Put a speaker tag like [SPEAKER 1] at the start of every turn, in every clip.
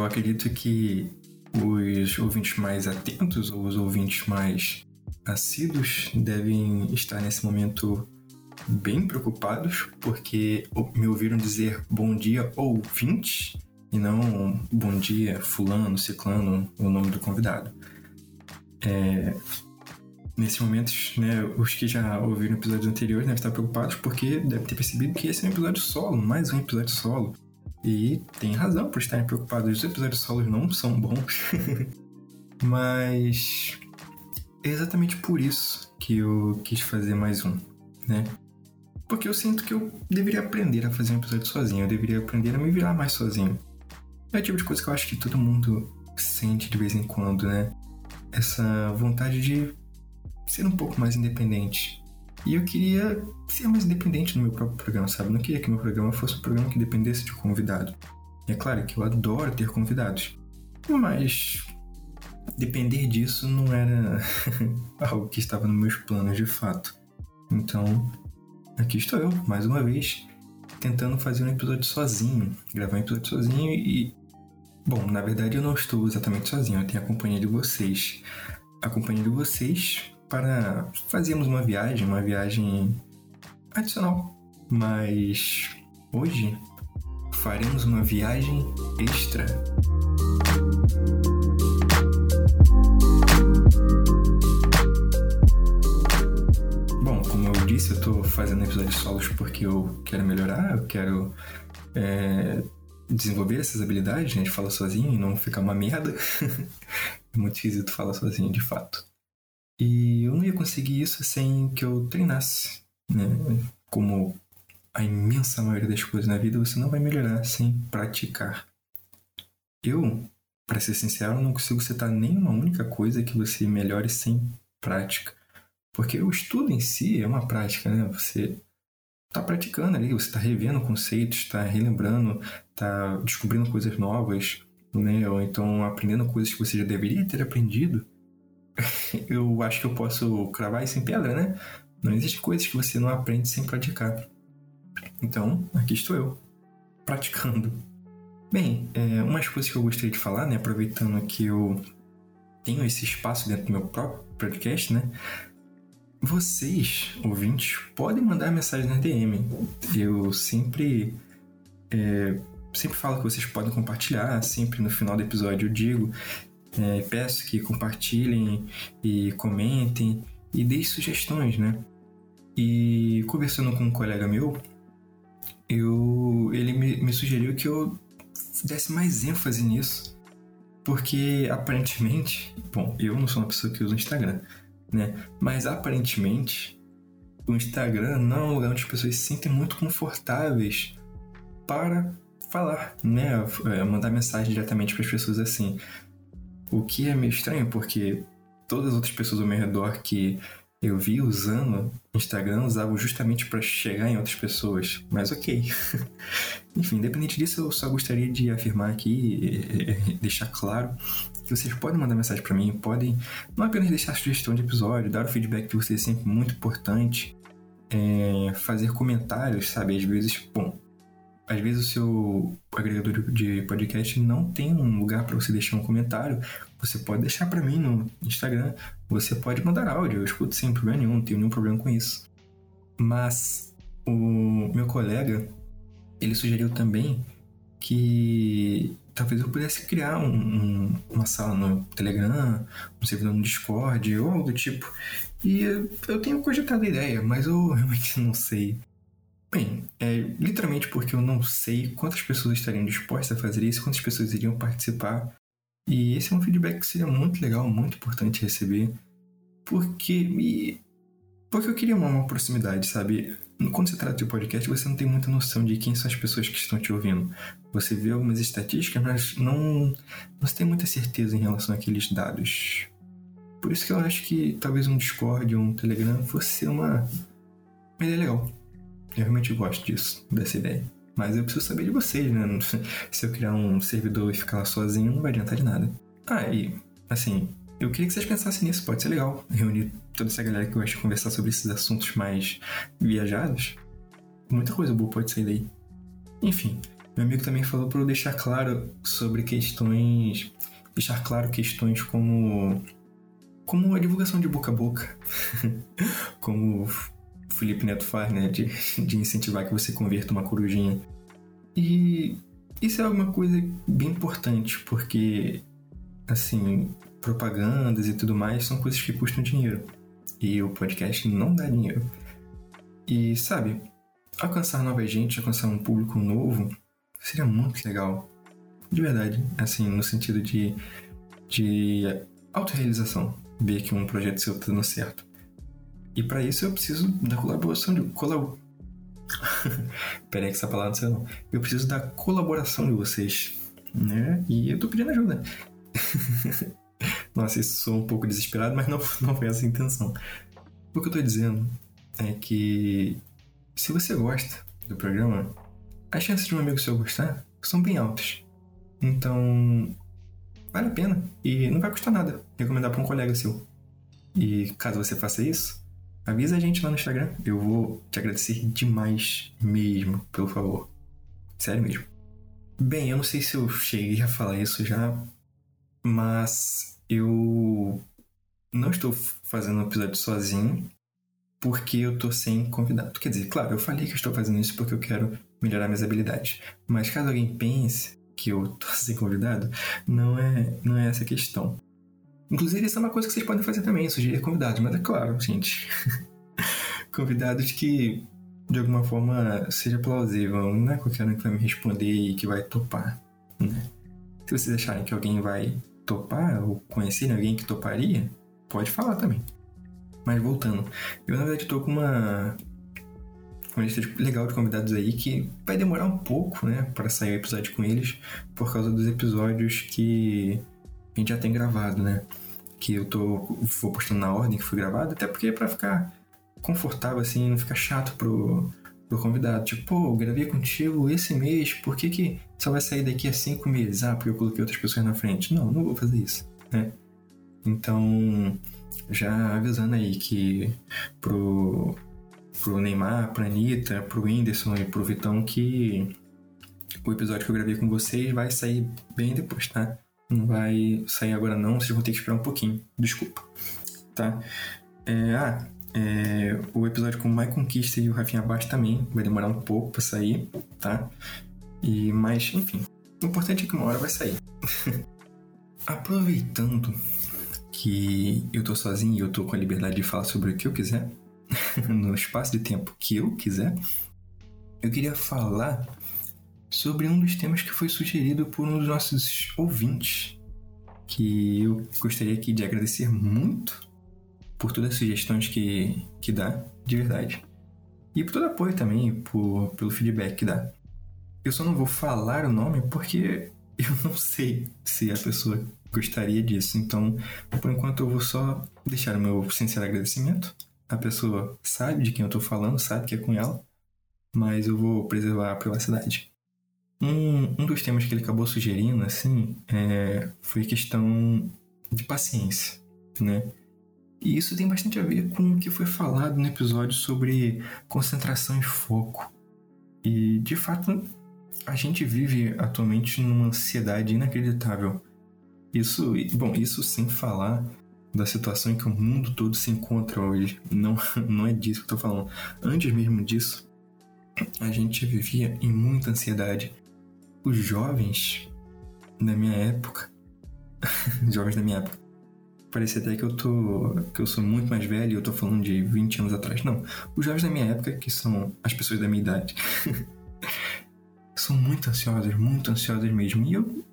[SPEAKER 1] eu acredito que os ouvintes mais atentos ou os ouvintes mais assíduos devem estar nesse momento bem preocupados porque me ouviram dizer bom dia ouvinte e não bom dia fulano, ciclano, o nome do convidado. É, nesse momento, né, os que já ouviram episódios anteriores devem estar preocupados porque devem ter percebido que esse é um episódio solo, mais um episódio solo. E tem razão por estarem preocupados. Os episódios solos não são bons. Mas é exatamente por isso que eu quis fazer mais um, né? Porque eu sinto que eu deveria aprender a fazer um episódio sozinho, eu deveria aprender a me virar mais sozinho. É o tipo de coisa que eu acho que todo mundo sente de vez em quando, né? Essa vontade de ser um pouco mais independente. E eu queria ser mais independente no meu próprio programa, sabe? Eu não queria que meu programa fosse um programa que dependesse de convidado. E é claro que eu adoro ter convidados. Mas depender disso não era algo que estava nos meus planos de fato. Então, aqui estou eu, mais uma vez, tentando fazer um episódio sozinho, gravar um episódio sozinho e. Bom, na verdade eu não estou exatamente sozinho, eu tenho a companhia de vocês. A companhia de vocês para fazermos uma viagem, uma viagem adicional. Mas hoje faremos uma viagem extra. Bom, como eu disse, eu estou fazendo episódios solos porque eu quero melhorar, eu quero é, desenvolver essas habilidades, né, de falar sozinho e não ficar uma merda. é muito esquisito falar sozinho, de fato. E eu não ia conseguir isso sem que eu treinasse, né? Como a imensa maioria das coisas na vida, você não vai melhorar sem praticar. Eu, para ser sincero, não consigo citar nenhuma única coisa que você melhore sem prática. Porque o estudo em si é uma prática, né? Você está praticando ali, você está revendo conceitos, está relembrando, está descobrindo coisas novas, né? Ou então aprendendo coisas que você já deveria ter aprendido eu acho que eu posso cravar isso em pedra, né? Não existe coisas que você não aprende sem praticar. Então, aqui estou eu, praticando. Bem, é, umas coisas que eu gostaria de falar, né? Aproveitando que eu tenho esse espaço dentro do meu próprio podcast, né? Vocês, ouvintes, podem mandar mensagem na DM. Eu sempre é, sempre falo que vocês podem compartilhar, sempre no final do episódio eu digo é, peço que compartilhem e comentem e deem sugestões, né? E conversando com um colega meu, eu, ele me, me sugeriu que eu desse mais ênfase nisso, porque aparentemente, bom, eu não sou uma pessoa que usa o Instagram, né? Mas aparentemente o Instagram não é um lugar onde as pessoas se sentem muito confortáveis para falar, né? É, mandar mensagem diretamente para as pessoas assim. O que é meio estranho, porque todas as outras pessoas ao meu redor que eu vi usando Instagram usavam justamente para chegar em outras pessoas. Mas ok. Enfim, independente disso, eu só gostaria de afirmar aqui deixar claro que vocês podem mandar mensagem para mim, podem não apenas deixar sugestão de episódio, dar o feedback de vocês é sempre muito importante, é, fazer comentários, sabe? Às vezes, bom, às vezes o seu agregador de podcast não tem um lugar para você deixar um comentário, você pode deixar para mim no Instagram, você pode mandar áudio, eu escuto sem problema nenhum, não tenho nenhum problema com isso. Mas o meu colega, ele sugeriu também que talvez eu pudesse criar um, um, uma sala no Telegram, um servidor no Discord ou algo do tipo. E eu tenho cogitado a ideia, mas eu realmente não sei Bem, é literalmente porque eu não sei quantas pessoas estariam dispostas a fazer isso, quantas pessoas iriam participar. E esse é um feedback que seria muito legal, muito importante receber. Porque me... porque eu queria uma, uma proximidade, sabe? Quando se trata de podcast, você não tem muita noção de quem são as pessoas que estão te ouvindo. Você vê algumas estatísticas, mas não, se tem muita certeza em relação àqueles dados. Por isso que eu acho que talvez um Discord ou um Telegram fosse uma, uma ideia legal. Eu realmente gosto disso, dessa ideia. Mas eu preciso saber de vocês, né? Se eu criar um servidor e ficar lá sozinho, não vai adiantar de nada. Ah, e, assim, eu queria que vocês pensassem nisso, pode ser legal. Reunir toda essa galera que gosta de conversar sobre esses assuntos mais viajados. Muita coisa boa pode sair daí. Enfim, Meu amigo também falou para eu deixar claro sobre questões. Deixar claro questões como. Como a divulgação de boca a boca. como Felipe Neto faz, né? De, de incentivar que você converta uma corujinha. E isso é alguma coisa bem importante, porque, assim, propagandas e tudo mais são coisas que custam dinheiro. E o podcast não dá dinheiro. E, sabe, alcançar nova gente, alcançar um público novo, seria muito legal. De verdade, assim, no sentido de, de autorrealização. Ver que um projeto seu tá dando certo. E para isso eu preciso da colaboração de. Colab... Peraí que essa palavra não sei não. Eu preciso da colaboração de vocês. Né? E eu tô pedindo ajuda. Nossa, isso sou um pouco desesperado, mas não, não foi essa a intenção. O que eu tô dizendo é que se você gosta do programa, as chances de um amigo seu gostar são bem altas. Então, vale a pena e não vai custar nada recomendar para um colega seu. E caso você faça isso, avisa a gente lá no Instagram. Eu vou te agradecer demais mesmo pelo favor. Sério mesmo. Bem, eu não sei se eu cheguei a falar isso já, mas eu não estou fazendo um episódio sozinho porque eu tô sem convidado. Quer dizer, claro, eu falei que eu estou fazendo isso porque eu quero melhorar minhas habilidades. Mas caso alguém pense que eu tô sem convidado, não é, não é essa a questão. Inclusive, isso é uma coisa que vocês podem fazer também, sugerir convidados, mas é claro, gente. convidados que de alguma forma seja plausível. Não é qualquer um que vai me responder e que vai topar. Né? Se vocês acharem que alguém vai topar ou conhecerem alguém que toparia, pode falar também. Mas voltando, eu na verdade tô com uma, uma lista legal de convidados aí que vai demorar um pouco, né, para sair o episódio com eles, por causa dos episódios que a gente já tem gravado, né? Que eu tô vou postando na ordem que foi gravado, até porque é para ficar confortável assim, não ficar chato pro, pro convidado. Tipo, pô, eu gravei contigo esse mês, por que, que só vai sair daqui a cinco meses? Ah, porque eu coloquei outras pessoas na frente. Não, não vou fazer isso, né? Então, já avisando aí que pro, pro Neymar, pra Anitta, pro Whindersson e pro Vitão que o episódio que eu gravei com vocês vai sair bem depois, tá? Não vai sair agora não, vocês vão ter que esperar um pouquinho. Desculpa, tá? É, ah, é, o episódio com o Mike Conquista e o Rafinha Abaixo também vai demorar um pouco para sair, tá? E, mas, enfim, o importante é que uma hora vai sair. Aproveitando que eu tô sozinho e eu tô com a liberdade de falar sobre o que eu quiser, no espaço de tempo que eu quiser, eu queria falar sobre um dos temas que foi sugerido por um dos nossos ouvintes, que eu gostaria aqui de agradecer muito por todas as sugestões que, que dá, de verdade. E por todo apoio também, por, pelo feedback que dá. Eu só não vou falar o nome porque eu não sei se a pessoa gostaria disso. Então, por enquanto, eu vou só deixar o meu sincero agradecimento. A pessoa sabe de quem eu estou falando, sabe que é com ela, mas eu vou preservar a privacidade. Um, um dos temas que ele acabou sugerindo, assim, é, foi questão de paciência, né? E isso tem bastante a ver com o que foi falado no episódio sobre concentração e foco. E, de fato, a gente vive atualmente numa ansiedade inacreditável. Isso, bom, isso sem falar da situação em que o mundo todo se encontra hoje. Não, não é disso que eu tô falando. Antes mesmo disso, a gente vivia em muita ansiedade. Os jovens da minha época, jovens da minha época, parece até que eu tô que eu sou muito mais velho e eu tô falando de 20 anos atrás. Não, os jovens da minha época, que são as pessoas da minha idade, são muito ansiosas, muito ansiosas mesmo. E eu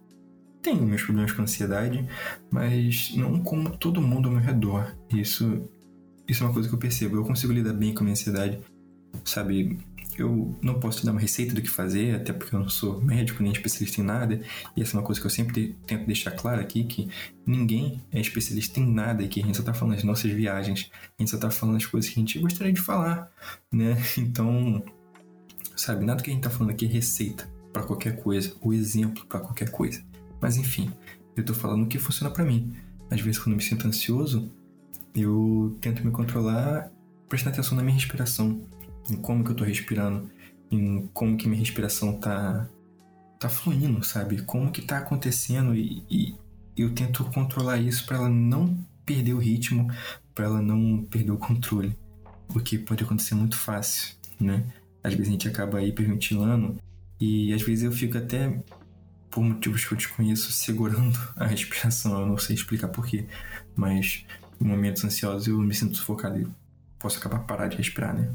[SPEAKER 1] tenho meus problemas com ansiedade, mas não como todo mundo ao meu redor. Isso, isso é uma coisa que eu percebo. Eu consigo lidar bem com a minha ansiedade, sabe? Eu não posso te dar uma receita do que fazer, até porque eu não sou médico nem especialista em nada. E essa é uma coisa que eu sempre tento deixar claro aqui, que ninguém é especialista em nada aqui. A gente só tá falando das nossas viagens, a gente só tá falando das coisas que a gente gostaria de falar, né? Então, sabe, nada que a gente tá falando aqui é receita para qualquer coisa, o exemplo para qualquer coisa. Mas enfim, eu tô falando o que funciona para mim. Às vezes quando eu me sinto ansioso, eu tento me controlar prestando atenção na minha respiração, em como que eu tô respirando, em como que minha respiração tá tá fluindo, sabe? Como que tá acontecendo e, e eu tento controlar isso para ela não perder o ritmo, para ela não perder o controle. O que pode acontecer muito fácil, né? Às vezes a gente acaba hiperventilando e às vezes eu fico até, por motivos que eu desconheço, segurando a respiração. Eu não sei explicar porquê, mas em momentos ansiosos eu me sinto sufocado e posso acabar parar de respirar, né?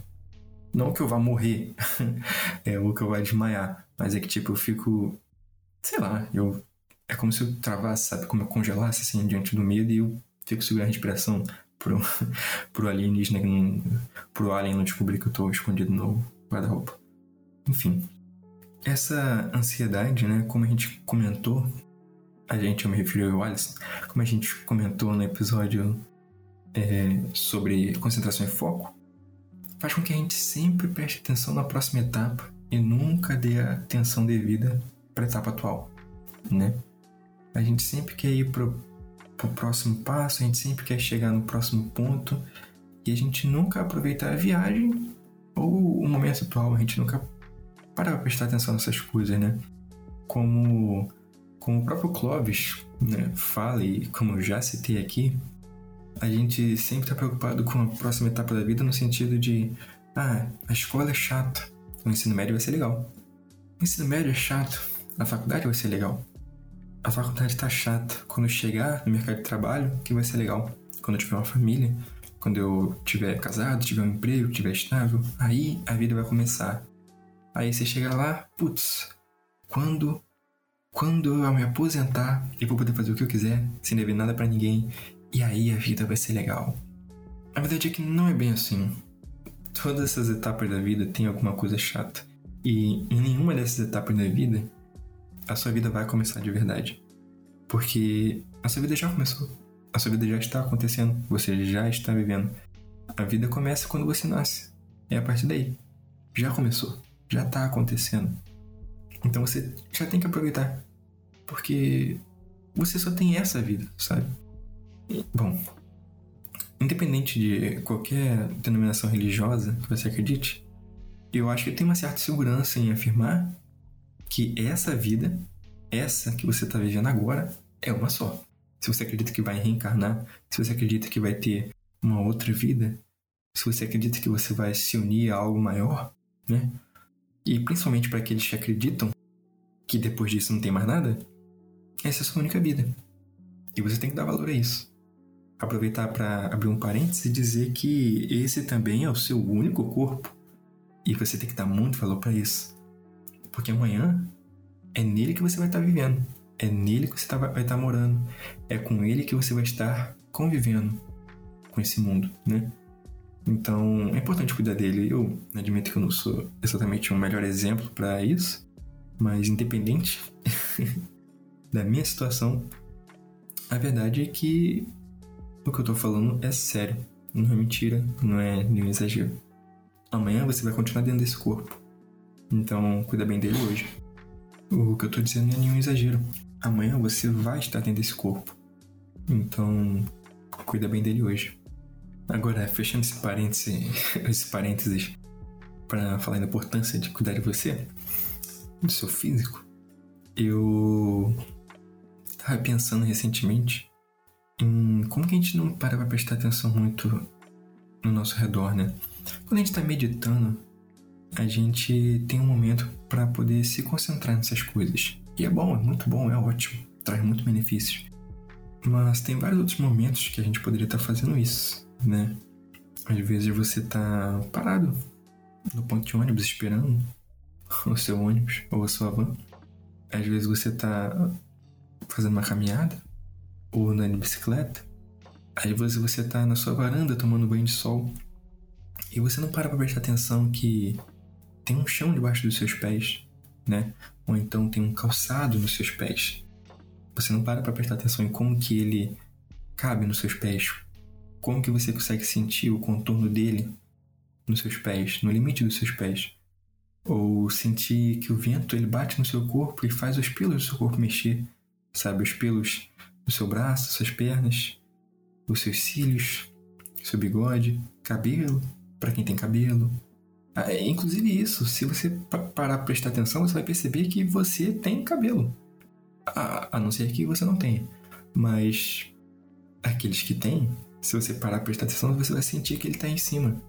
[SPEAKER 1] Não que eu vá morrer, é, ou que eu vá desmaiar, mas é que, tipo, eu fico. Sei lá, eu. É como se eu travasse, sabe? Como eu congelasse, assim, diante do medo e eu fico segurando a respiração pro, pro alienígena, pro alien não descobrir que eu tô escondido no guarda-roupa. Enfim. Essa ansiedade, né? Como a gente comentou, a gente, eu me refiro ao Wallace, como a gente comentou no episódio é, sobre concentração e foco, faz com que a gente sempre preste atenção na próxima etapa e nunca dê a atenção devida para a etapa atual, né? A gente sempre quer ir para o próximo passo, a gente sempre quer chegar no próximo ponto e a gente nunca aproveita a viagem ou o momento atual, a gente nunca para prestar atenção nessas coisas, né? Como, como o próprio Clovis né, fala e como eu já citei aqui, a gente sempre está preocupado com a próxima etapa da vida no sentido de, ah, a escola é chata, o ensino médio vai ser legal. O ensino médio é chato, a faculdade vai ser legal. A faculdade está chata. Quando chegar no mercado de trabalho, que vai ser legal. Quando eu tiver uma família, quando eu tiver casado, tiver um emprego, tiver estável, aí a vida vai começar. Aí você chega lá, putz, quando quando eu me aposentar e vou poder fazer o que eu quiser, sem dever nada para ninguém, e aí a vida vai ser legal. A verdade é que não é bem assim. Todas essas etapas da vida têm alguma coisa chata. E em nenhuma dessas etapas da vida, a sua vida vai começar de verdade. Porque a sua vida já começou. A sua vida já está acontecendo. Você já está vivendo. A vida começa quando você nasce. É a partir daí. Já começou. Já está acontecendo. Então você já tem que aproveitar. Porque você só tem essa vida, sabe? Bom, independente de qualquer denominação religiosa que você acredite, eu acho que tem uma certa segurança em afirmar que essa vida, essa que você está vivendo agora, é uma só. Se você acredita que vai reencarnar, se você acredita que vai ter uma outra vida, se você acredita que você vai se unir a algo maior, né? E principalmente para aqueles que acreditam que depois disso não tem mais nada, essa é a sua única vida. E você tem que dar valor a isso aproveitar para abrir um parênteses e dizer que esse também é o seu único corpo. E você tem que dar muito valor para isso. Porque amanhã é nele que você vai estar tá vivendo. É nele que você tá, vai estar tá morando. É com ele que você vai estar convivendo com esse mundo, né? Então é importante cuidar dele. Eu admito que eu não sou exatamente um melhor exemplo para isso, mas independente da minha situação, a verdade é que o que eu tô falando é sério. Não é mentira, não é nenhum exagero. Amanhã você vai continuar dentro desse corpo. Então, cuida bem dele hoje. O que eu tô dizendo não é nenhum exagero. Amanhã você vai estar dentro desse corpo. Então, cuida bem dele hoje. Agora, fechando esse parêntese, esse parênteses para falar da importância de cuidar de você, do seu físico, eu estava pensando recentemente em como que a gente não para pra prestar atenção muito no nosso redor, né? Quando a gente está meditando, a gente tem um momento para poder se concentrar nessas coisas. E é bom, é muito bom, é ótimo, traz muitos benefícios. Mas tem vários outros momentos que a gente poderia estar tá fazendo isso, né? Às vezes você tá parado no ponto de ônibus esperando o seu ônibus ou a sua van. Às vezes você tá fazendo uma caminhada ou de bicicleta, aí você, você tá na sua varanda tomando banho de sol e você não para pra prestar atenção que tem um chão debaixo dos seus pés, né? Ou então tem um calçado nos seus pés. Você não para pra prestar atenção em como que ele cabe nos seus pés. Como que você consegue sentir o contorno dele nos seus pés, no limite dos seus pés. Ou sentir que o vento ele bate no seu corpo e faz os pelos do seu corpo mexer, sabe? Os pelos o seu braço, suas pernas, os seus cílios, seu bigode, cabelo, para quem tem cabelo, Ah, é, inclusive isso, se você parar pra prestar atenção, você vai perceber que você tem cabelo. A, a não ser que você não tenha. Mas aqueles que têm, se você parar pra prestar atenção, você vai sentir que ele tá em cima.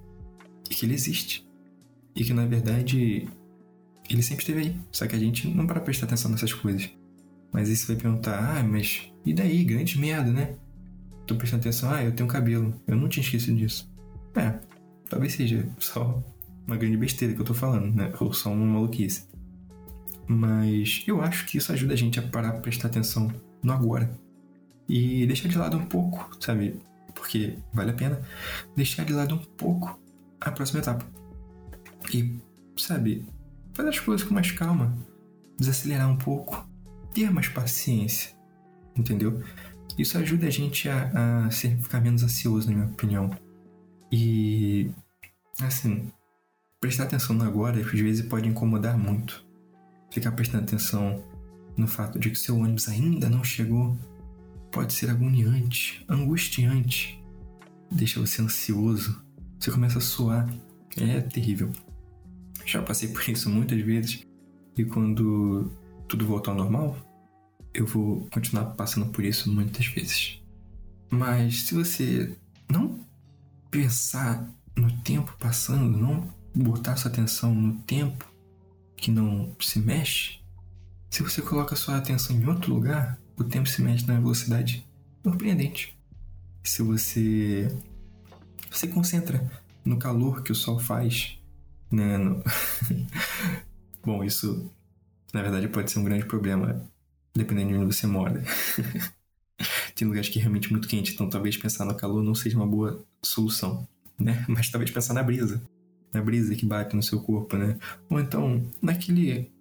[SPEAKER 1] E que ele existe. E que na verdade ele sempre esteve aí. Só que a gente não para prestar atenção nessas coisas. Mas aí você vai perguntar, ah, mas e daí? Grande merda, né? Tô prestando atenção, ah, eu tenho cabelo. Eu não tinha esquecido disso. É, talvez seja só uma grande besteira que eu tô falando, né? Ou só uma maluquice. Mas eu acho que isso ajuda a gente a parar pra prestar atenção no agora. E deixar de lado um pouco, sabe? Porque vale a pena deixar de lado um pouco a próxima etapa. E, sabe, fazer as coisas com mais calma, desacelerar um pouco, ter mais paciência, entendeu? Isso ajuda a gente a, a ser, ficar menos ansioso, na minha opinião. E, assim, prestar atenção no agora às vezes pode incomodar muito. Ficar prestando atenção no fato de que seu ônibus ainda não chegou pode ser agoniante, angustiante, deixa você ansioso, você começa a suar, é terrível. Já passei por isso muitas vezes e quando tudo voltar ao normal, eu vou continuar passando por isso muitas vezes. Mas se você não pensar no tempo passando, não botar sua atenção no tempo que não se mexe, se você coloca sua atenção em outro lugar, o tempo se mexe na velocidade surpreendente. Se você se concentra no calor que o sol faz né? No... Bom, isso na verdade pode ser um grande problema, dependendo de onde você mora. Tem lugares que é realmente muito quente, então talvez pensar no calor não seja uma boa solução, né? Mas talvez pensar na brisa, na brisa que bate no seu corpo, né? Ou então naquele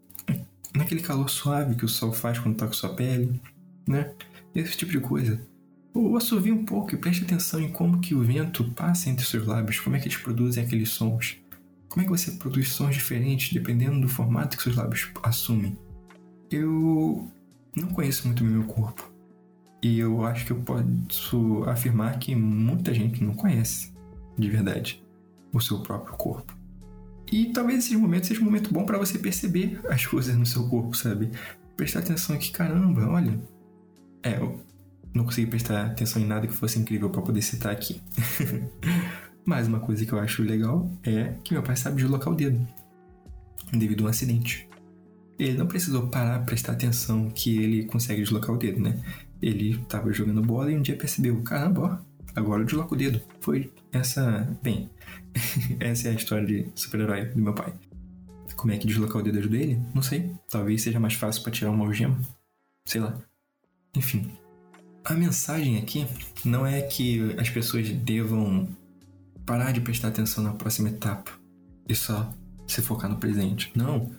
[SPEAKER 1] naquele calor suave que o sol faz quando toca sua pele, né? Esse tipo de coisa. Ou assovie um pouco e preste atenção em como que o vento passa entre seus lábios, como é que eles produzem aqueles sons. Como é que você produz sons diferentes dependendo do formato que seus lábios assumem? Eu não conheço muito o meu corpo. E eu acho que eu posso afirmar que muita gente não conhece, de verdade, o seu próprio corpo. E talvez esse momento seja um momento bom para você perceber as coisas no seu corpo, sabe? Prestar atenção aqui, caramba, olha. É, eu não consegui prestar atenção em nada que fosse incrível para poder citar aqui. Mas uma coisa que eu acho legal é que meu pai sabe deslocar o dedo devido a um acidente. Ele não precisou parar para prestar atenção que ele consegue deslocar o dedo, né? Ele estava jogando bola e um dia percebeu: caramba, ó, agora eu desloco o dedo. Foi essa. Bem, essa é a história de super-herói do meu pai. Como é que deslocar o dedo ajuda ele? Não sei. Talvez seja mais fácil para tirar uma algema. Sei lá. Enfim. A mensagem aqui não é que as pessoas devam parar de prestar atenção na próxima etapa e só se focar no presente. Não.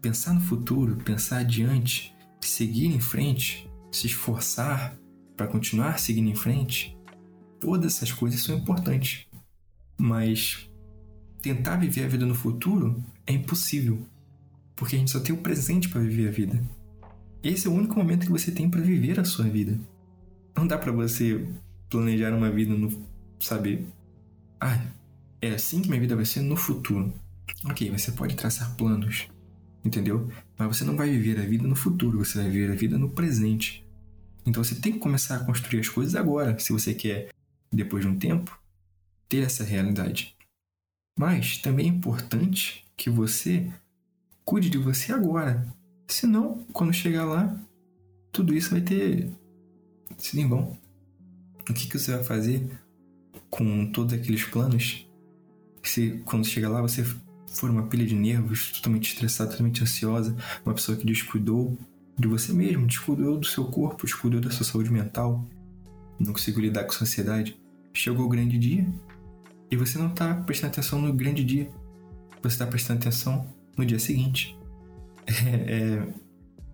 [SPEAKER 1] Pensar no futuro, pensar adiante, seguir em frente, se esforçar para continuar seguindo em frente, todas essas coisas são importantes. Mas tentar viver a vida no futuro é impossível, porque a gente só tem o presente para viver a vida. Esse é o único momento que você tem para viver a sua vida. Não dá para você planejar uma vida no, sabe, ah, é assim que minha vida vai ser no futuro. Ok, você pode traçar planos, entendeu? Mas você não vai viver a vida no futuro, você vai viver a vida no presente. Então você tem que começar a construir as coisas agora, se você quer, depois de um tempo, ter essa realidade. Mas também é importante que você cuide de você agora. Senão, quando chegar lá, tudo isso vai ter sido em vão. O que, que você vai fazer com todos aqueles planos, se quando chega lá você for uma pilha de nervos, totalmente estressada, totalmente ansiosa, uma pessoa que descuidou de você mesmo, descuidou do seu corpo, descuidou da sua saúde mental, não conseguiu lidar com a sociedade. Chegou o grande dia e você não está prestando atenção no grande dia, você está prestando atenção no dia seguinte. É, é,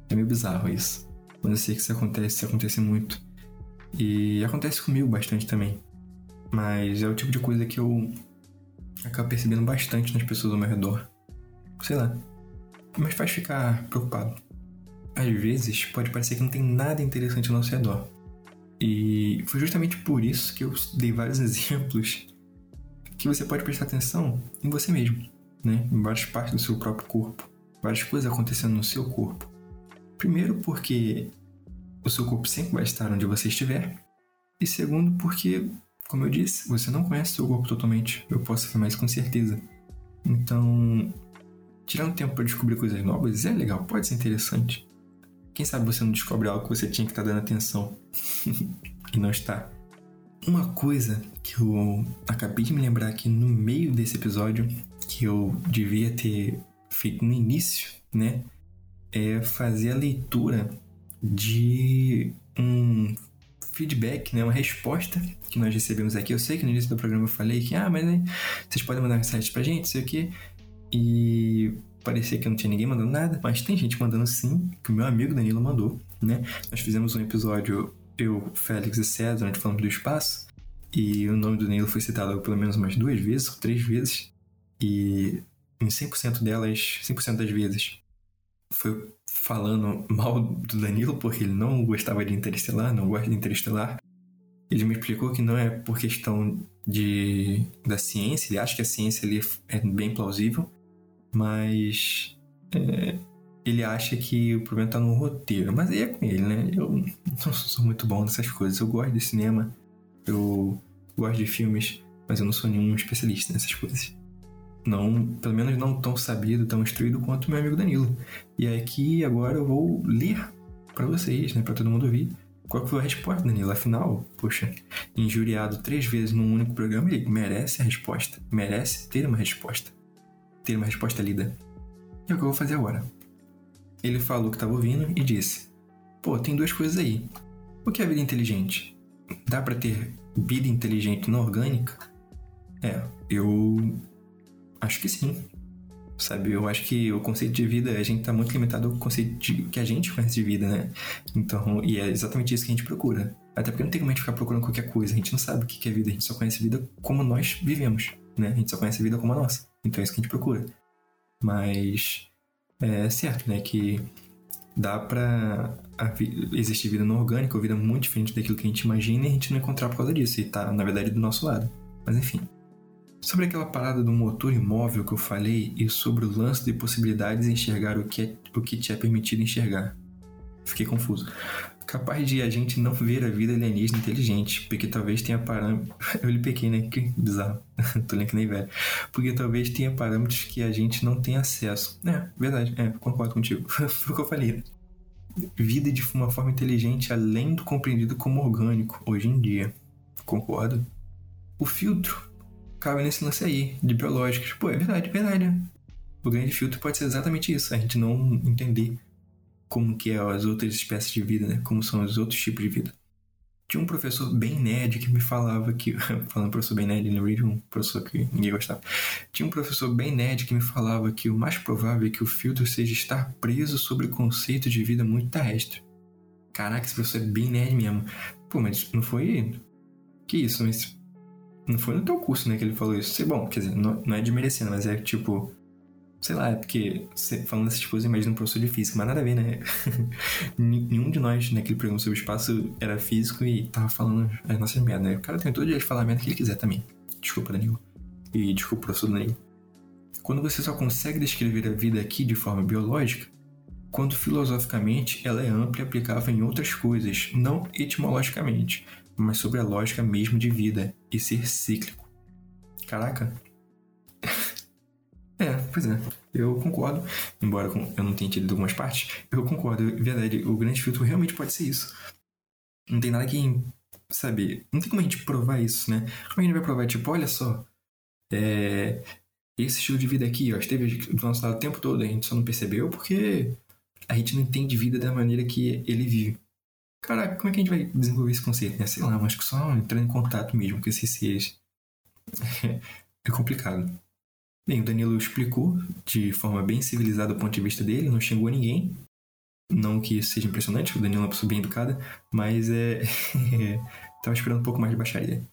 [SPEAKER 1] é meio bizarro isso. Mas eu sei que isso acontece, isso acontece muito. E acontece comigo bastante também. Mas é o tipo de coisa que eu acabo percebendo bastante nas pessoas ao meu redor. Sei lá. Mas faz ficar preocupado. Às vezes pode parecer que não tem nada interessante ao nosso redor. E foi justamente por isso que eu dei vários exemplos que você pode prestar atenção em você mesmo, né? Em várias partes do seu próprio corpo. Várias coisas acontecendo no seu corpo. Primeiro, porque o seu corpo sempre vai estar onde você estiver. E segundo, porque, como eu disse, você não conhece seu corpo totalmente. Eu posso afirmar isso com certeza. Então, tirar um tempo para descobrir coisas novas é legal, pode ser interessante. Quem sabe você não descobre algo que você tinha que estar tá dando atenção e não está. Uma coisa que eu acabei de me lembrar aqui no meio desse episódio, que eu devia ter feito no início, né? É fazer a leitura de um feedback, né, uma resposta que nós recebemos aqui. Eu sei que no início do programa eu falei que, ah, mas né, vocês podem mandar mensagens pra gente, sei o quê. E parecia que não tinha ninguém mandando nada, mas tem gente mandando sim, que o meu amigo Danilo mandou, né? Nós fizemos um episódio, eu, Félix e César, onde falamos do espaço, e o nome do Danilo foi citado pelo menos umas duas vezes, ou três vezes, e em 100% delas, 100% das vezes, foi falando mal do Danilo porque ele não gostava de Interestelar, não gosta de Interestelar. Ele me explicou que não é por questão de da ciência, ele acha que a ciência ali é bem plausível, mas é, ele acha que o problema está no roteiro. Mas aí é com ele, né? Eu não sou muito bom nessas coisas. Eu gosto de cinema, eu gosto de filmes, mas eu não sou nenhum especialista nessas coisas não, pelo menos não tão sabido, tão instruído quanto meu amigo Danilo. E aqui agora eu vou ler para vocês, né, para todo mundo ouvir. Qual foi a resposta, Danilo? Afinal, poxa, injuriado três vezes num único programa, ele merece a resposta, merece ter uma resposta, ter uma resposta lida. E é o que eu vou fazer agora. Ele falou que estava ouvindo e disse: Pô, tem duas coisas aí. O que é vida inteligente? Dá para ter vida inteligente não orgânica? É, eu Acho que sim. Sabe, eu acho que o conceito de vida, a gente tá muito limitado ao conceito de, que a gente conhece de vida, né? Então, e é exatamente isso que a gente procura. Até porque não tem como a gente ficar procurando qualquer coisa, a gente não sabe o que é vida, a gente só conhece vida como nós vivemos, né? A gente só conhece vida como a nossa. Então é isso que a gente procura. Mas é certo, né, que dá pra existir vida não orgânica, ou vida muito diferente daquilo que a gente imagina e a gente não encontrar por causa disso, e tá, na verdade, do nosso lado. Mas enfim. Sobre aquela parada do motor imóvel que eu falei e sobre o lance de possibilidades de enxergar o que, é, o que te é permitido enxergar. Fiquei confuso. Capaz de a gente não ver a vida alienígena inteligente, porque talvez tenha parâmetros. Eu lhe pequei, né? Que bizarro. Tô lendo que nem velho. Porque talvez tenha parâmetros que a gente não tem acesso. É, verdade. É, concordo contigo. Foi o que eu falei. Vida de uma forma inteligente além do compreendido como orgânico, hoje em dia. Concordo. O filtro cabe nesse lance aí, de biológicos. Pô, é verdade, é verdade. O grande filtro pode ser exatamente isso, a gente não entender como que é as outras espécies de vida, né? Como são os outros tipos de vida. Tinha um professor bem nerd que me falava que... falando professor bem nerd, no de um professor que ninguém gostava. Tinha um professor bem nerd que me falava que o mais provável é que o filtro seja estar preso sobre o conceito de vida muito terrestre. Caraca, esse professor é bem nerd mesmo. Pô, mas não foi... Que isso, mas não foi no teu curso, né, que ele falou isso. Bom, quer dizer, não, não é de merecendo, mas é tipo. Sei lá, é porque falando dessas coisas, imagina um professor de física, mas nada a ver, né? Nenhum de nós naquele programa sobre espaço era físico e tava falando as nossas merdas, né? O cara tem todo dia de falar a merda que ele quiser também. Desculpa, Danilo. E desculpa, professor Danilo. Quando você só consegue descrever a vida aqui de forma biológica, quando filosoficamente ela é ampla e aplicável em outras coisas, não etimologicamente, mas sobre a lógica mesmo de vida e ser cíclico. Caraca. é, pois é. Eu concordo, embora eu não tenha tido algumas partes, eu concordo, é verdade, o grande filtro realmente pode ser isso. Não tem nada que, sabe, não tem como a gente provar isso, né? Como a gente vai provar, tipo, olha só, é, esse estilo de vida aqui, ó, esteve do nosso lado o tempo todo, a gente só não percebeu porque a gente não entende vida da maneira que ele vive. Caraca, como é que a gente vai desenvolver esse conceito, né? Sei lá, que só entrando em contato mesmo com esses seres. é complicado. Bem, o Danilo explicou de forma bem civilizada do ponto de vista dele, não xingou ninguém. Não que isso seja impressionante, o Danilo é uma pessoa bem educada, mas é. Tava esperando um pouco mais de baixaria.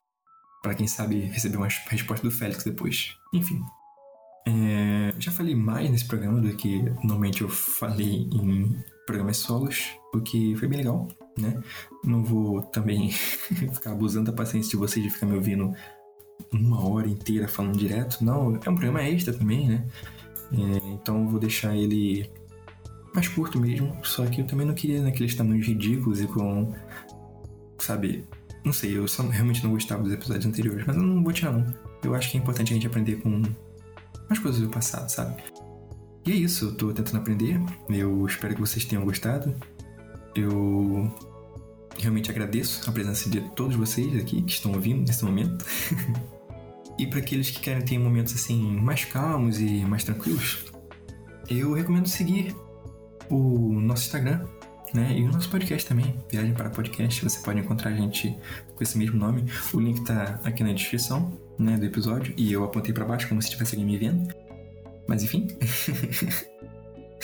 [SPEAKER 1] Para quem sabe receber uma resposta do Félix depois. Enfim. É... Já falei mais nesse programa do que normalmente eu falei em programas solos, o que foi bem legal né? Não vou também ficar abusando da paciência de vocês de ficar me ouvindo uma hora inteira falando direto. Não, é um programa extra também, né? É, então vou deixar ele mais curto mesmo. Só que eu também não queria naqueles tamanhos ridículos e com. Sabe? Não sei, eu só realmente não gostava dos episódios anteriores. Mas eu não vou tirar, não. Eu acho que é importante a gente aprender com as coisas do passado, sabe? E é isso, eu tô tentando aprender. Eu espero que vocês tenham gostado. Eu realmente agradeço a presença de todos vocês aqui que estão ouvindo nesse momento. e para aqueles que querem ter momentos assim mais calmos e mais tranquilos, eu recomendo seguir o nosso Instagram, né? E o nosso podcast também, Viagem para Podcast. Você pode encontrar a gente com esse mesmo nome. O link tá aqui na descrição, né, do episódio. E eu apontei para baixo como se tivesse alguém me vendo. Mas enfim.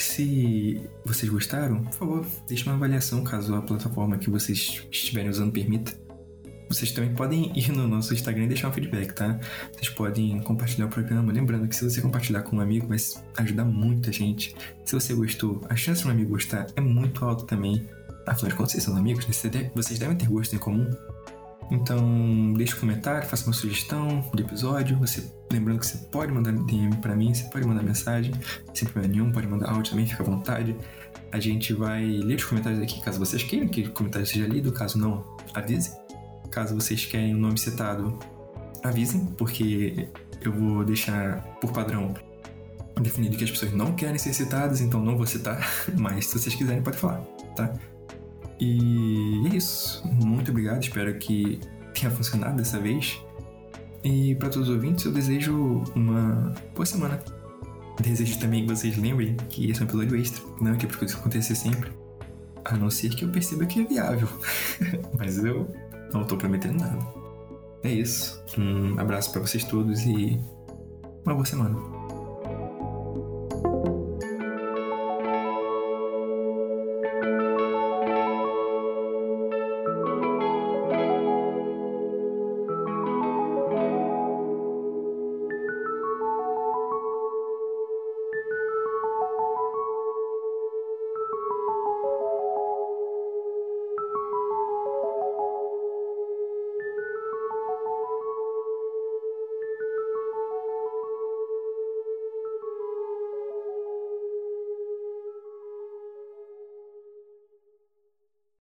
[SPEAKER 1] se vocês gostaram, por favor, deixe uma avaliação caso a plataforma que vocês estiverem usando permita. Vocês também podem ir no nosso Instagram e deixar um feedback, tá? Vocês podem compartilhar o programa. Lembrando que se você compartilhar com um amigo, vai ajudar muita gente. Se você gostou, a chance de um amigo gostar é muito alta também. Afinal de contas, vocês são amigos, né? vocês devem ter gosto em comum. Então, deixe um comentário, faça uma sugestão de episódio. Você, lembrando que você pode mandar DM para mim, você pode mandar mensagem, sem problema nenhum, pode mandar áudio também, fica à vontade. A gente vai ler os comentários aqui, caso vocês queiram que o comentário seja lido, caso não, avise. Caso vocês querem o nome citado, avisem, porque eu vou deixar por padrão definido que as pessoas não querem ser citadas, então não vou citar, mas se vocês quiserem pode falar, tá? E é isso. Muito obrigado, espero que tenha funcionado dessa vez. E para todos os ouvintes, eu desejo uma boa semana. Desejo também que vocês lembrem que esse é um episódio extra, não é que acontecer sempre. A não ser que eu perceba que é viável. Mas eu não tô prometendo nada. É isso. Um abraço para vocês todos e uma boa semana.